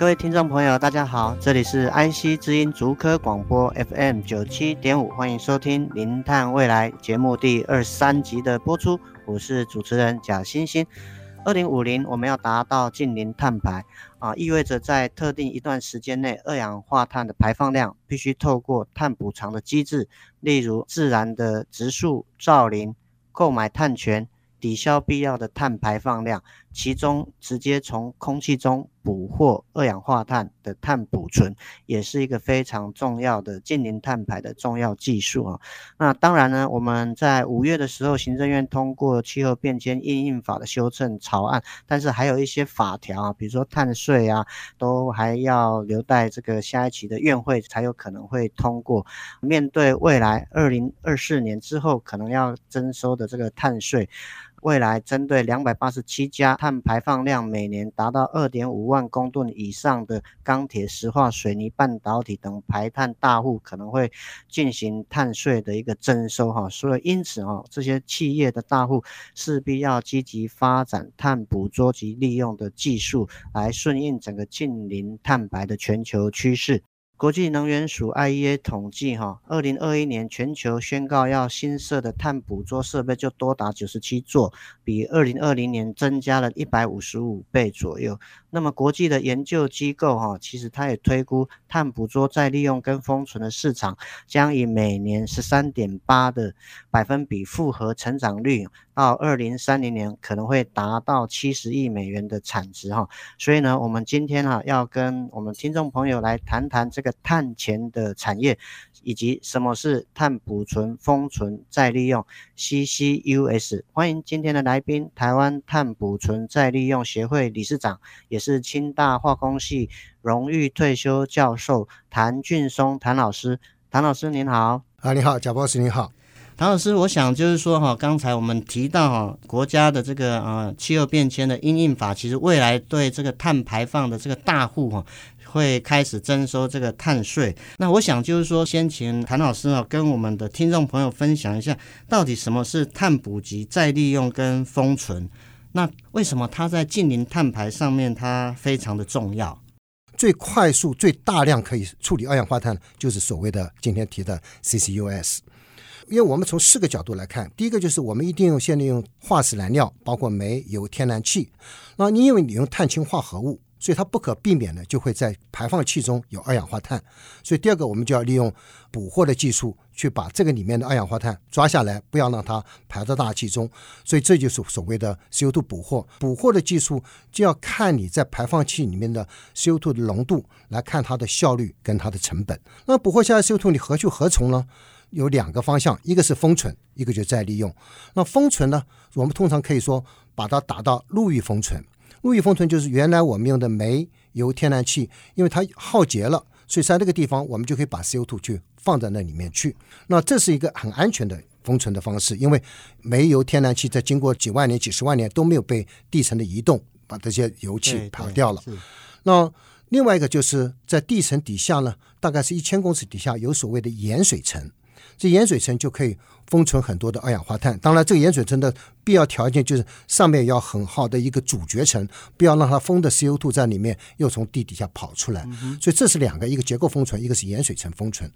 各位听众朋友，大家好，这里是安溪之音竹科广播 FM 九七点五，欢迎收听《零碳未来》节目第二十三集的播出，我是主持人贾欣欣。二零五零我们要达到净零碳排啊，意味着在特定一段时间内，二氧化碳的排放量必须透过碳补偿的机制，例如自然的植树造林、购买碳权，抵消必要的碳排放量，其中直接从空气中捕获二氧化碳的碳捕存，也是一个非常重要的近零碳排的重要技术啊。那当然呢，我们在五月的时候，行政院通过气候变迁应应法的修正草案，但是还有一些法条啊，比如说碳税啊，都还要留待这个下一期的院会才有可能会通过。面对未来二零二四年之后可能要征收的这个碳税。未来针对两百八十七家碳排放量每年达到二点五万公吨以上的钢铁、石化、水泥、半导体等排碳大户，可能会进行碳税的一个征收哈。所以因此哈，这些企业的大户势必要积极发展碳捕捉及利用的技术，来顺应整个净零碳排的全球趋势。国际能源署 IEA 统计，哈，二零二一年全球宣告要新设的碳捕捉设备就多达九十七座，比二零二零年增加了一百五十五倍左右。那么国际的研究机构，哈，其实它也推估碳捕捉再利用跟封存的市场将以每年十三点八的百分比复合成长率，到二零三零年可能会达到七十亿美元的产值，哈。所以呢，我们今天哈要跟我们听众朋友来谈谈这个。碳钱的产业，以及什么是碳捕存、封存、再利用 （CCUS）。欢迎今天的来宾，台湾碳捕存再利用协会理事长，也是清大化工系荣誉退休教授谭俊松谭老师。谭老师您好，啊，你好，贾博士你好。谭老师，我想就是说哈，刚才我们提到哈，国家的这个呃气候变迁的因应法，其实未来对这个碳排放的这个大户哈，会开始征收这个碳税。那我想就是说，先请谭老师啊，跟我们的听众朋友分享一下，到底什么是碳捕集、再利用跟封存？那为什么它在近零碳排上面它非常的重要？最快速、最大量可以处理二氧化碳，就是所谓的今天提的 CCUS。因为我们从四个角度来看，第一个就是我们一定用现在用化石燃料，包括煤、油、天然气。那你因为你用碳氢化合物，所以它不可避免的就会在排放气中有二氧化碳。所以第二个，我们就要利用捕获的技术去把这个里面的二氧化碳抓下来，不要让它排到大气中。所以这就是所谓的 CO2 捕获。捕获的技术就要看你在排放气里面的 CO2 的浓度，来看它的效率跟它的成本。那捕获下来 CO2 你何去何从呢？有两个方向，一个是封存，一个就再利用。那封存呢，我们通常可以说把它打到陆域封存。陆域封存就是原来我们用的煤、油、天然气，因为它耗竭了，所以在那个地方我们就可以把 CO2 去放在那里面去。那这是一个很安全的封存的方式，因为煤油、天然气在经过几万年、几十万年都没有被地层的移动把这些油气跑掉了。那另外一个就是在地层底下呢，大概是一千公尺底下有所谓的盐水层。这盐水层就可以封存很多的二氧化碳。当然，这个盐水层的必要条件就是上面要很好的一个阻绝层，不要让它封的 CO2 在里面又从地底下跑出来。所以这是两个，一个结构封存，一个是盐水层封存。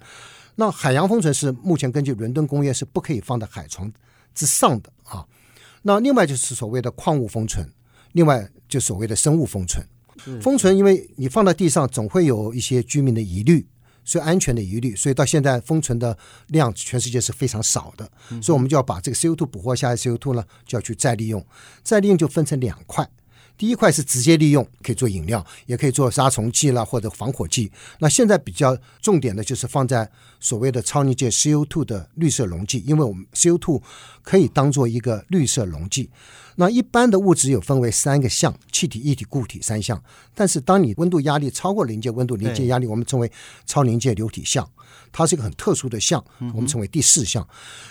那海洋封存是目前根据伦敦公约是不可以放在海床之上的啊。那另外就是所谓的矿物封存，另外就所谓的生物封存。封存，因为你放在地上，总会有一些居民的疑虑。所以安全的疑虑，所以到现在封存的量全世界是非常少的，所以我们就要把这个 CO2 捕获下来 CO2 呢，就要去再利用。再利用就分成两块，第一块是直接利用，可以做饮料，也可以做杀虫剂啦或者防火剂。那现在比较重点的就是放在所谓的超临界 CO2 的绿色溶剂，因为我们 CO2 可以当做一个绿色溶剂。那一般的物质有分为三个项：气体、液体、固体三项。但是当你温度压力超过临界温度、临界压力，我们称为超临界流体项，它是一个很特殊的项，我们称为第四项。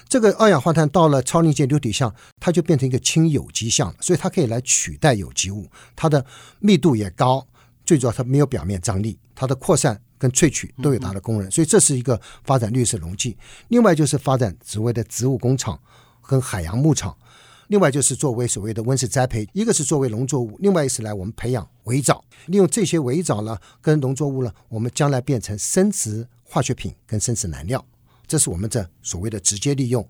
这个二氧化碳到了超临界流体项，它就变成一个氢有机项，所以它可以来取代有机物，它的密度也高，最主要它没有表面张力，它的扩散跟萃取都有它的功能，所以这是一个发展绿色溶剂。另外就是发展所谓的植物工厂跟海洋牧场。另外就是作为所谓的温室栽培，一个是作为农作物，另外一是来我们培养微藻，利用这些微藻呢跟农作物呢，我们将来变成生质化学品跟生质燃料，这是我们这所谓的直接利用。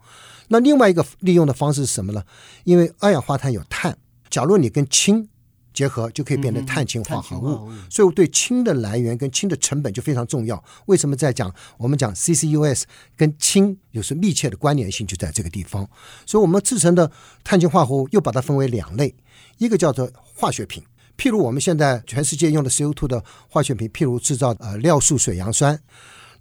那另外一个利用的方式是什么呢？因为二氧化碳有碳，假如你跟氢。结合就可以变成碳氢化合物，所以对氢的来源跟氢的成本就非常重要。为什么在讲我们讲 CCUS 跟氢有时密切的关联性就在这个地方。所以我们制成的碳氢化合物又把它分为两类，一个叫做化学品，譬如我们现在全世界用的 CO2 的化学品，譬如制造呃尿素水杨酸。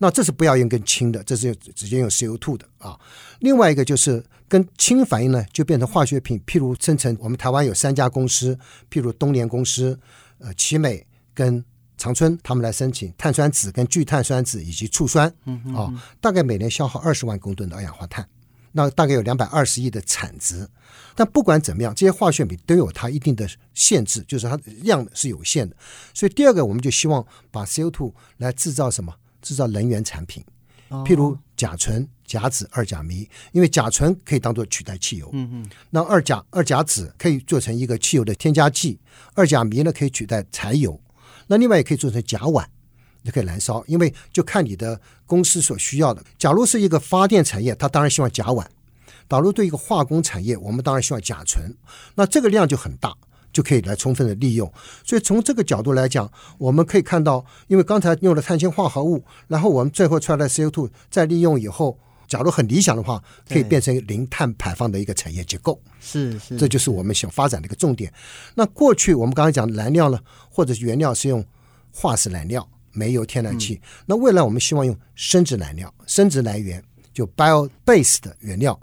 那这是不要用跟氢的，这是直接用 CO2 的啊。另外一个就是跟氢反应呢，就变成化学品，譬如生成我们台湾有三家公司，譬如东联公司、呃奇美跟长春，他们来申请碳酸酯跟聚碳酸酯以及醋酸，啊，大概每年消耗二十万公吨的二氧化碳，那大概有两百二十亿的产值。但不管怎么样，这些化学品都有它一定的限制，就是它量是有限的。所以第二个，我们就希望把 CO2 来制造什么？制造能源产品，譬如甲醇、甲酯、二甲醚，因为甲醇可以当做取代汽油，嗯嗯，那二甲二甲酯可以做成一个汽油的添加剂，二甲醚呢可以取代柴油，那另外也可以做成甲烷，也可以燃烧，因为就看你的公司所需要的。假如是一个发电产业，它当然希望甲烷；假如对一个化工产业，我们当然希望甲醇，那这个量就很大。就可以来充分的利用，所以从这个角度来讲，我们可以看到，因为刚才用了碳氢化合物，然后我们最后出来的 CO2 再利用以后，假如很理想的话，可以变成零碳排放的一个产业结构。是是，这就是我们想发展的一个重点。那过去我们刚才讲燃料呢，或者是原料是用化石燃料、煤油、天然气，嗯、那未来我们希望用生质燃料、生质来源，就 bio base 的原料。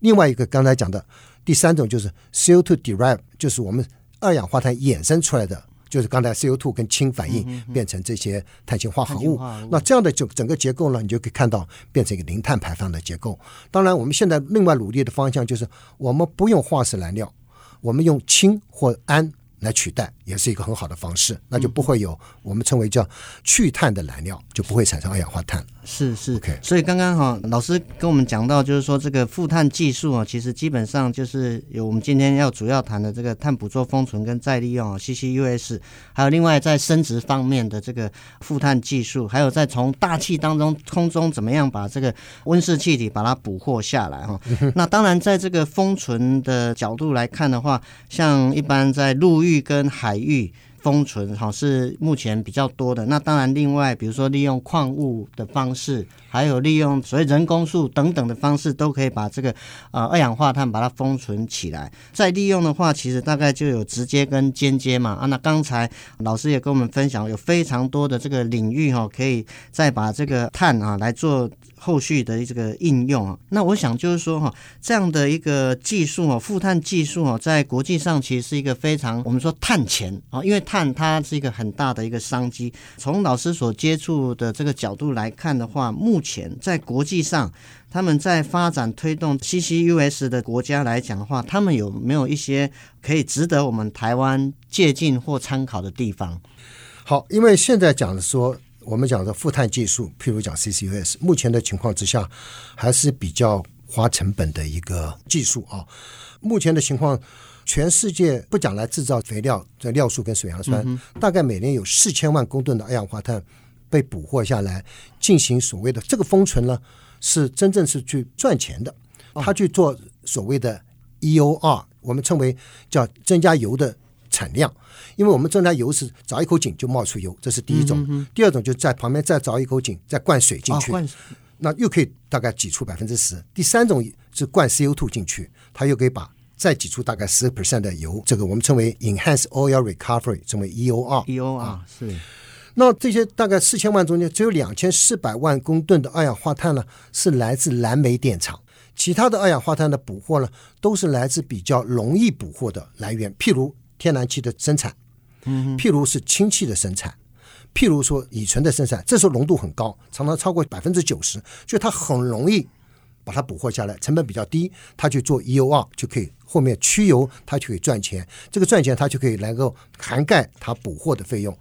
另外一个刚才讲的第三种就是 CO2 derive，就是我们。二氧化碳衍生出来的，就是刚才 CO2 跟氢反应变成这些碳氢化合物。那这样的就整个结构呢，你就可以看到变成一个零碳排放的结构。当然，我们现在另外努力的方向就是，我们不用化石燃料，我们用氢或氨来取代，也是一个很好的方式。那就不会有我们称为叫去碳的燃料，就不会产生二氧化碳。是是，Okay. 所以刚刚哈老师跟我们讲到，就是说这个负碳技术啊，其实基本上就是有我们今天要主要谈的这个碳捕捉、封存跟再利用啊，CCUS，还有另外在生殖方面的这个负碳技术，还有在从大气当中空中怎么样把这个温室气体把它捕获下来哈。那当然在这个封存的角度来看的话，像一般在陆域跟海域。封存哈是目前比较多的，那当然另外比如说利用矿物的方式，还有利用所谓人工树等等的方式，都可以把这个呃二氧化碳把它封存起来。再利用的话，其实大概就有直接跟间接嘛啊。那刚才老师也跟我们分享，有非常多的这个领域哈，可以再把这个碳啊来做。后续的这个应用啊，那我想就是说哈，这样的一个技术啊，负碳技术啊，在国际上其实是一个非常我们说碳钱啊，因为碳它是一个很大的一个商机。从老师所接触的这个角度来看的话，目前在国际上，他们在发展推动 CCUS 的国家来讲的话，他们有没有一些可以值得我们台湾借鉴或参考的地方？好，因为现在讲的说。我们讲的负碳技术，譬如讲 CCUS，目前的情况之下还是比较花成本的一个技术啊。目前的情况，全世界不讲来制造肥料的尿素跟水杨酸，嗯、大概每年有四千万公吨的二氧化碳被捕获下来，进行所谓的这个封存呢，是真正是去赚钱的。他去做所谓的 EOR，我们称为叫增加油的。产量，因为我们增加油是凿一口井就冒出油，这是第一种。嗯、第二种就在旁边再凿一口井，再灌水进去，哦、那又可以大概挤出百分之十。第三种是灌 CO2 进去，它又可以把再挤出大概十 percent 的油，这个我们称为 Enhanced Oil Recovery，称为 EOR。EOR、啊、是。那这些大概四千万中间，只有两千四百万公吨的二氧化碳呢，是来自燃煤电厂。其他的二氧化碳的捕获呢，都是来自比较容易捕获的来源，譬如天然气的生产，嗯，譬如是氢气的生产，譬如说乙醇的生产，这时候浓度很高，常常超过百分之九十，所以它很容易把它捕获下来，成本比较低，它去做 EOR 就可以，后面驱油它就可以赚钱，这个赚钱它就可以能够涵盖它捕获的费用。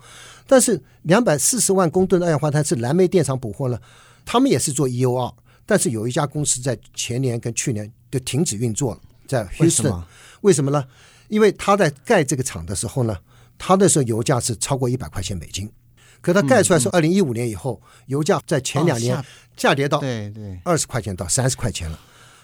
但是两百四十万公吨的二氧化碳是燃煤电厂捕获呢，他们也是做 EOR。但是有一家公司在前年跟去年就停止运作了，在 Houston，为什么？为什么呢？因为他在盖这个厂的时候呢，他那时候油价是超过一百块钱美金，可它盖出来是二零一五年以后，油价在前两年下跌到对对二十块钱到三十块钱了，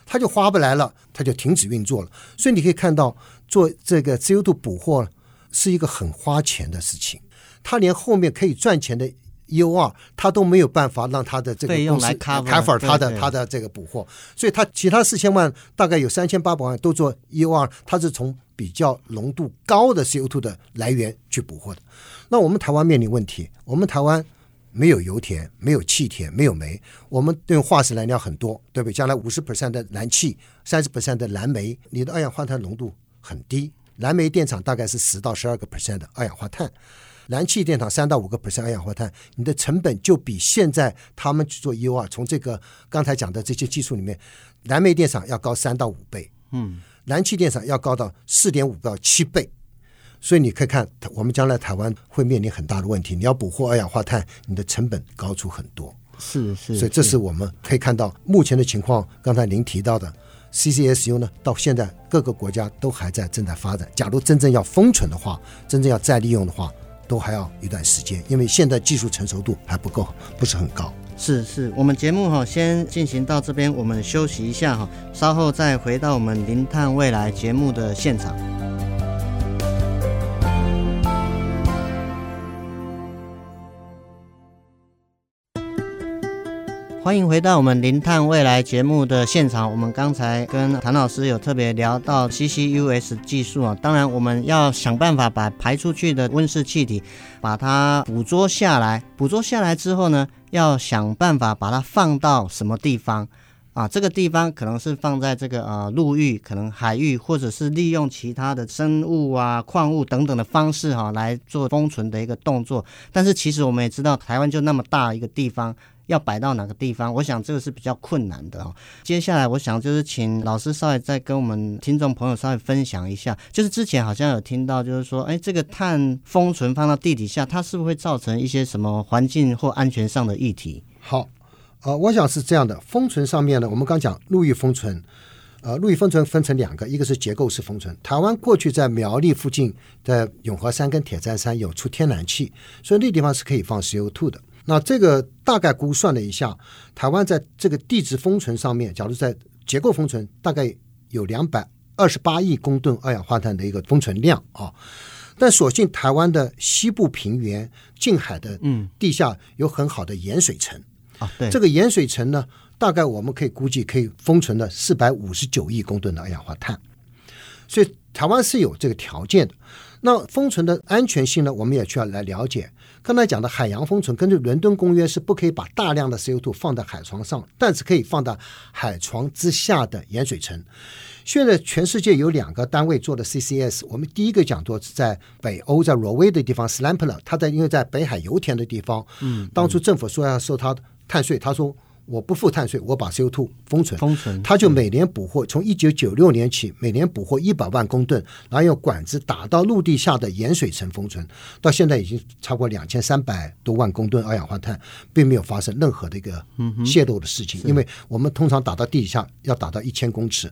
它就花不来了，它就停止运作了。所以你可以看到，做这个自由度捕获是一个很花钱的事情，它连后面可以赚钱的。EOR 他都没有办法让他的这个公司 cover 他的他的这个捕获，所以他其他四千万大概有三千八百万都做 EOR，他是从比较浓度高的 CO2 的来源去捕获的。那我们台湾面临问题，我们台湾没有油田，没有气田，没有煤，我们用化石燃料很多，对不对？将来五十 percent 的燃气，三十 percent 的燃煤，你的二氧化碳浓度很低，燃煤电厂大概是十到十二个 percent 的二氧化碳。燃气电厂三到五个 percent 二氧化碳，你的成本就比现在他们去做 EOR，从这个刚才讲的这些技术里面，燃煤电厂要高三到五倍，嗯，燃气电厂要高到四点五到七倍，所以你可以看，我们将来台湾会面临很大的问题，你要捕获二氧化碳，你的成本高出很多，是是，所以这是我们可以看到目前的情况。刚才您提到的 CCSU 呢，到现在各个国家都还在正在发展。假如真正要封存的话，真正要再利用的话。都还要一段时间，因为现在技术成熟度还不够，不是很高。是是，我们节目哈先进行到这边，我们休息一下哈，稍后再回到我们零碳未来节目的现场。欢迎回到我们零碳未来节目的现场。我们刚才跟谭老师有特别聊到 CCUS 技术啊，当然我们要想办法把排出去的温室气体把它捕捉下来。捕捉下来之后呢，要想办法把它放到什么地方啊？这个地方可能是放在这个呃陆域，可能海域，或者是利用其他的生物啊、矿物等等的方式哈、来做封存的一个动作。但是其实我们也知道，台湾就那么大一个地方。要摆到哪个地方？我想这个是比较困难的哦。接下来，我想就是请老师稍微再跟我们听众朋友稍微分享一下，就是之前好像有听到，就是说，哎，这个碳封存放到地底下，它是不是会造成一些什么环境或安全上的议题？好，呃，我想是这样的。封存上面呢，我们刚讲陆域封存，呃，陆域封存分成两个，一个是结构式封存。台湾过去在苗栗附近的永和山跟铁砧山有出天然气，所以那地方是可以放 CO2 的。那这个大概估算了一下，台湾在这个地质封存上面，假如在结构封存，大概有两百二十八亿公吨二氧化碳的一个封存量啊。但所幸台湾的西部平原、近海的嗯地下有很好的盐水层啊，对这个盐水层呢，大概我们可以估计可以封存的四百五十九亿公吨的二氧化碳，所以台湾是有这个条件的。那封存的安全性呢，我们也需要来了解。刚才讲的海洋封存，根据伦敦公约是不可以把大量的 CO2 放在海床上，但是可以放到海床之下的盐水层。现在全世界有两个单位做的 CCS，我们第一个讲座是在北欧，在挪威的地方 Slampler，他在因为在北海油田的地方，嗯，当初政府说要收他碳税，他说。我不付碳税，我把 CO2 封存，封存，他就每年捕获，从一九九六年起，每年捕获一百万公吨，然后用管子打到陆地下的盐水层封存，到现在已经超过两千三百多万公吨二氧化碳，并没有发生任何的一个泄漏的事情。因为我们通常打到地底下要打到一千公尺，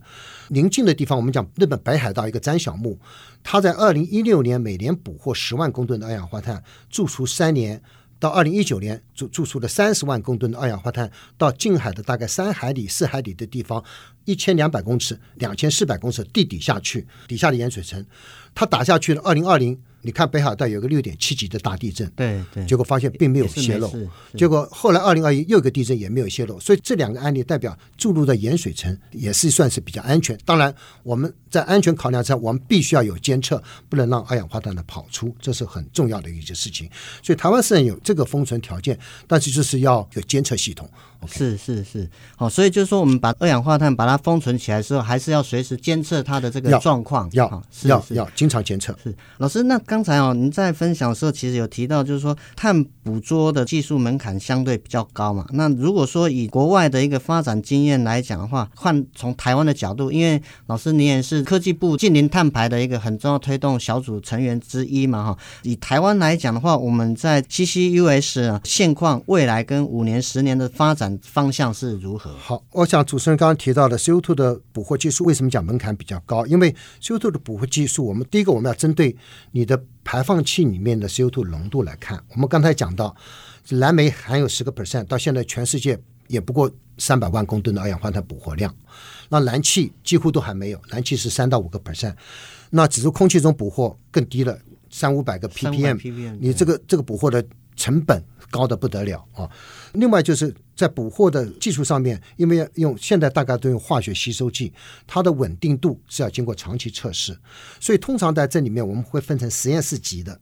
临近的地方，我们讲日本北海道一个詹小木，他在二零一六年每年捕获十万公吨的二氧化碳，驻出三年。到二零一九年，注注出了三十万公吨的二氧化碳，到近海的大概三海里、四海里的地方，一千两百公尺、两千四百公尺地底下去，底下的盐水层，它打下去了。二零二零你看北海道有个六点七级的大地震，对对，结果发现并没有泄漏，结果后来二零二一又一个地震也没有泄漏，所以这两个案例代表注入的盐水层也是算是比较安全。当然，我们在安全考量上，我们必须要有监测，不能让二氧化碳的跑出，这是很重要的一件事情。所以台湾虽然有这个封存条件，但是就是要有监测系统。Okay、是是是，好，所以就是说，我们把二氧化碳把它封存起来的时候，还是要随时监测它的这个状况，要要要经常监测。是老师，那刚才哦，您在分享的时候，其实有提到，就是说碳捕捉的技术门槛相对比较高嘛。那如果说以国外的一个发展经验来讲的话，换从台湾的角度，因为老师你也是科技部近零碳排的一个很重要推动小组成员之一嘛，哈。以台湾来讲的话，我们在 CCUS 现况、未来跟五年、十年的发展。方向是如何？好，我想主持人刚刚提到的 CO2 的捕获技术，为什么讲门槛比较高？因为 CO2 的捕获技术，我们第一个我们要针对你的排放器里面的 CO2 浓度来看。我们刚才讲到，蓝莓含有十个 percent，到现在全世界也不过三百万公吨的二氧化碳捕获量。那燃气几乎都还没有，燃气是三到五个 percent，那只是空气中捕获更低了，三五百个 ppm，, 你这个这个捕获的成本高得不得了啊！另外就是在捕获的技术上面，因为用现在大概都用化学吸收剂，它的稳定度是要经过长期测试，所以通常在这里面我们会分成实验室级的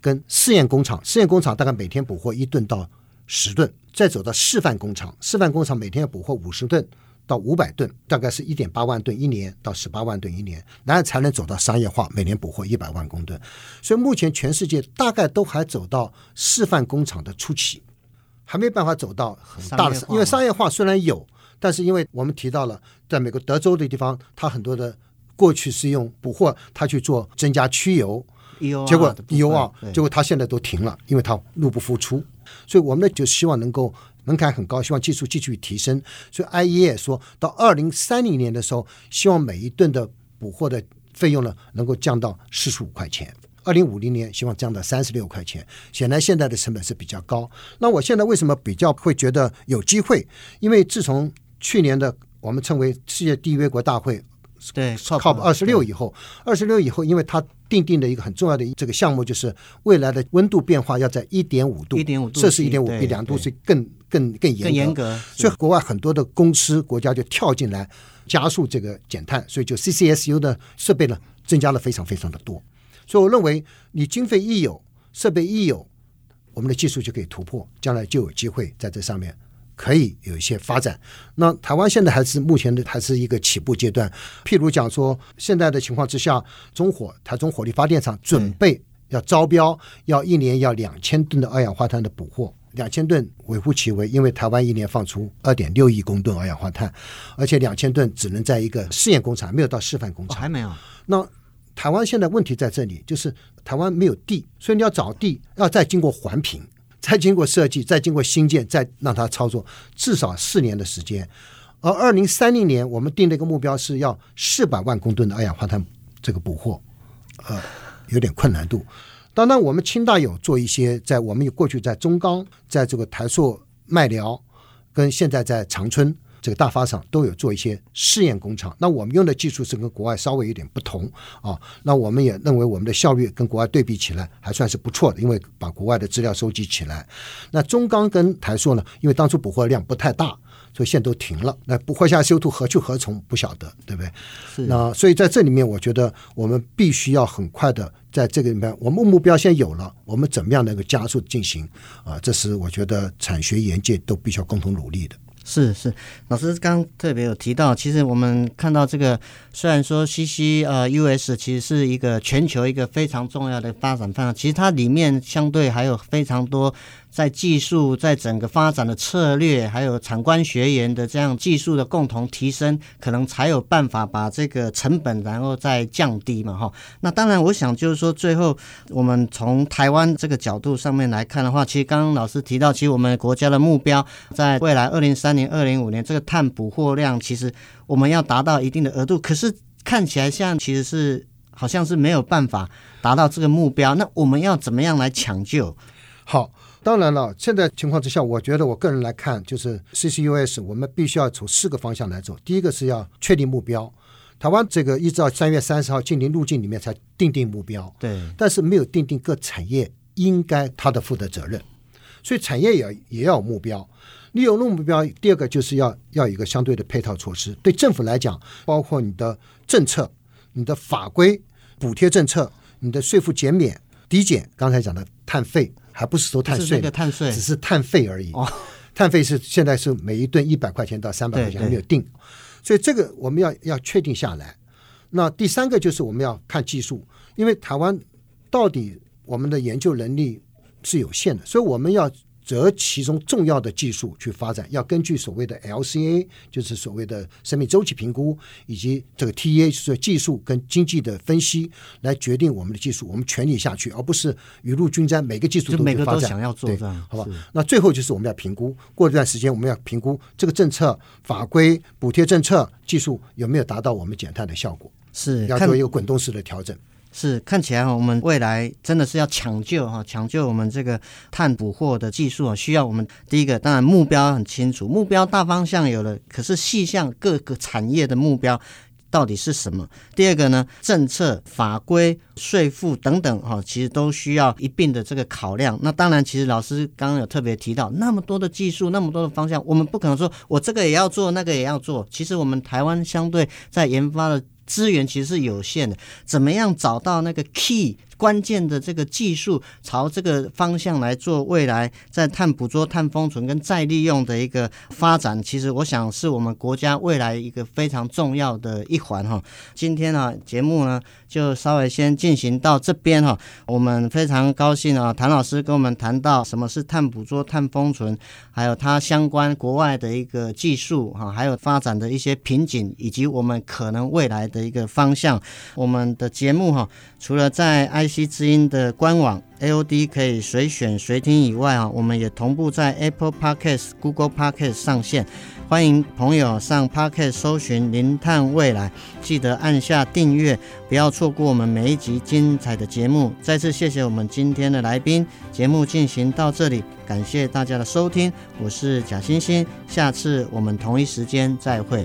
跟试验工厂。试验工厂大概每天捕获一吨到十吨，再走到示范工厂，示范工厂每天要捕获五十吨到五百吨，大概是一点八万吨一年到十八万吨一年，然后才能走到商业化，每年捕获一百万公吨。所以目前全世界大概都还走到示范工厂的初期。还没办法走到很大的，因为商业化虽然有，但是因为我们提到了，在美国德州的地方，它很多的过去是用捕获它去做增加驱油，结果 EOR，结果它现在都停了，因为它入不敷出。所以我们呢就希望能够门槛很高，希望技术继续提升。所以 IEA 说到二零三零年的时候，希望每一吨的捕获的费用呢能够降到四十五块钱。二零五零年希望降到三十六块钱，显然现在的成本是比较高。那我现在为什么比较会觉得有机会？因为自从去年的我们称为世界缔约国大会，对，COP 二十六以后，二十六以后，因为它定定的一个很重要的这个项目就是未来的温度变化要在一点五度，一点五度，摄氏一点五比两度是更更更严更严格。所以国外很多的公司国家就跳进来加速这个减碳，所以就 CCSU 的设备呢增加了非常非常的多。所以我认为，你经费一有，设备一有，我们的技术就可以突破，将来就有机会在这上面可以有一些发展。那台湾现在还是目前的还是一个起步阶段。譬如讲说，现在的情况之下，中火台中火力发电厂准备要招标，要一年要两千吨的二氧化碳的捕获，两千吨微乎其微，因为台湾一年放出二点六亿公吨二氧化碳，而且两千吨只能在一个试验工厂，没有到示范工厂，还没有。那台湾现在问题在这里，就是台湾没有地，所以你要找地，要再经过环评，再经过设计，再经过新建，再让它操作，至少四年的时间。而二零三零年，我们定的一个目标是要四百万公吨的二氧化碳这个捕获，呃，有点困难度。当然，我们清大有做一些，在我们有过去在中钢，在这个台塑麦寮，跟现在在长春。这个大发厂都有做一些试验工厂，那我们用的技术是跟国外稍微有点不同啊。那我们也认为我们的效率跟国外对比起来还算是不错的，因为把国外的资料收集起来。那中钢跟台塑呢，因为当初补货量不太大，所以现在都停了。那不货下 CO2 何去何从不晓得，对不对？是。那所以在这里面，我觉得我们必须要很快的在这个里面，我们目标先有了，我们怎么样能够加速进行啊？这是我觉得产学研界都必须要共同努力的。是是，老师刚特别有提到，其实我们看到这个，虽然说 CC 呃 US 其实是一个全球一个非常重要的发展方向，其实它里面相对还有非常多。在技术，在整个发展的策略，还有产官学研的这样技术的共同提升，可能才有办法把这个成本然后再降低嘛，哈。那当然，我想就是说，最后我们从台湾这个角度上面来看的话，其实刚刚老师提到，其实我们国家的目标在未来二零三零、二零五年这个碳捕获量，其实我们要达到一定的额度，可是看起来像其实是好像是没有办法达到这个目标。那我们要怎么样来抢救？好。当然了，现在情况之下，我觉得我个人来看，就是 CCUS，我们必须要从四个方向来走。第一个是要确定目标，台湾这个一直到三月三十号禁令路径里面才定定目标，对，但是没有定定各产业应该他的负的责任，所以产业也也要有目标。你有了目标，第二个就是要要有一个相对的配套措施。对政府来讲，包括你的政策、你的法规、补贴政策、你的税负减免、抵减。刚才讲的碳费，还不是说碳税，碳税只是碳费而已。哦，碳费是现在是每一吨一百块钱到三百块钱，还没有定。所以这个我们要要确定下来。那第三个就是我们要看技术，因为台湾到底我们的研究能力是有限的，所以我们要。择其中重要的技术去发展，要根据所谓的 LCA，就是所谓的生命周期评估，以及这个 TEA，就是技术跟经济的分析，来决定我们的技术，我们全力下去，而不是雨露均沾，每个技术都去发展。想要做对，好吧？那最后就是我们要评估，过一段时间我们要评估这个政策、法规、补贴政策、技术有没有达到我们减碳的效果，是要做一个滚动式的调整。是看起来哈，我们未来真的是要抢救哈，抢救我们这个碳捕获的技术啊，需要我们第一个当然目标很清楚，目标大方向有了，可是细项各个产业的目标到底是什么？第二个呢，政策、法规、税负等等哈，其实都需要一并的这个考量。那当然，其实老师刚刚有特别提到那么多的技术，那么多的方向，我们不可能说我这个也要做，那个也要做。其实我们台湾相对在研发的。资源其实是有限的，怎么样找到那个 key 关键的这个技术，朝这个方向来做未来在碳捕捉、碳封存跟再利用的一个发展，其实我想是我们国家未来一个非常重要的一环哈。今天呢，节目呢就稍微先进行到这边哈。我们非常高兴啊，谭老师跟我们谈到什么是碳捕捉、碳封存，还有它相关国外的一个技术哈，还有发展的一些瓶颈，以及我们可能未来的一个方向。我们的节目哈，除了在 i 西之音的官网 AOD 可以随选随听以外啊，我们也同步在 Apple Podcast、Google Podcast 上线。欢迎朋友上 Podcast 搜寻“零碳未来”，记得按下订阅，不要错过我们每一集精彩的节目。再次谢谢我们今天的来宾，节目进行到这里，感谢大家的收听，我是贾欣欣，下次我们同一时间再会。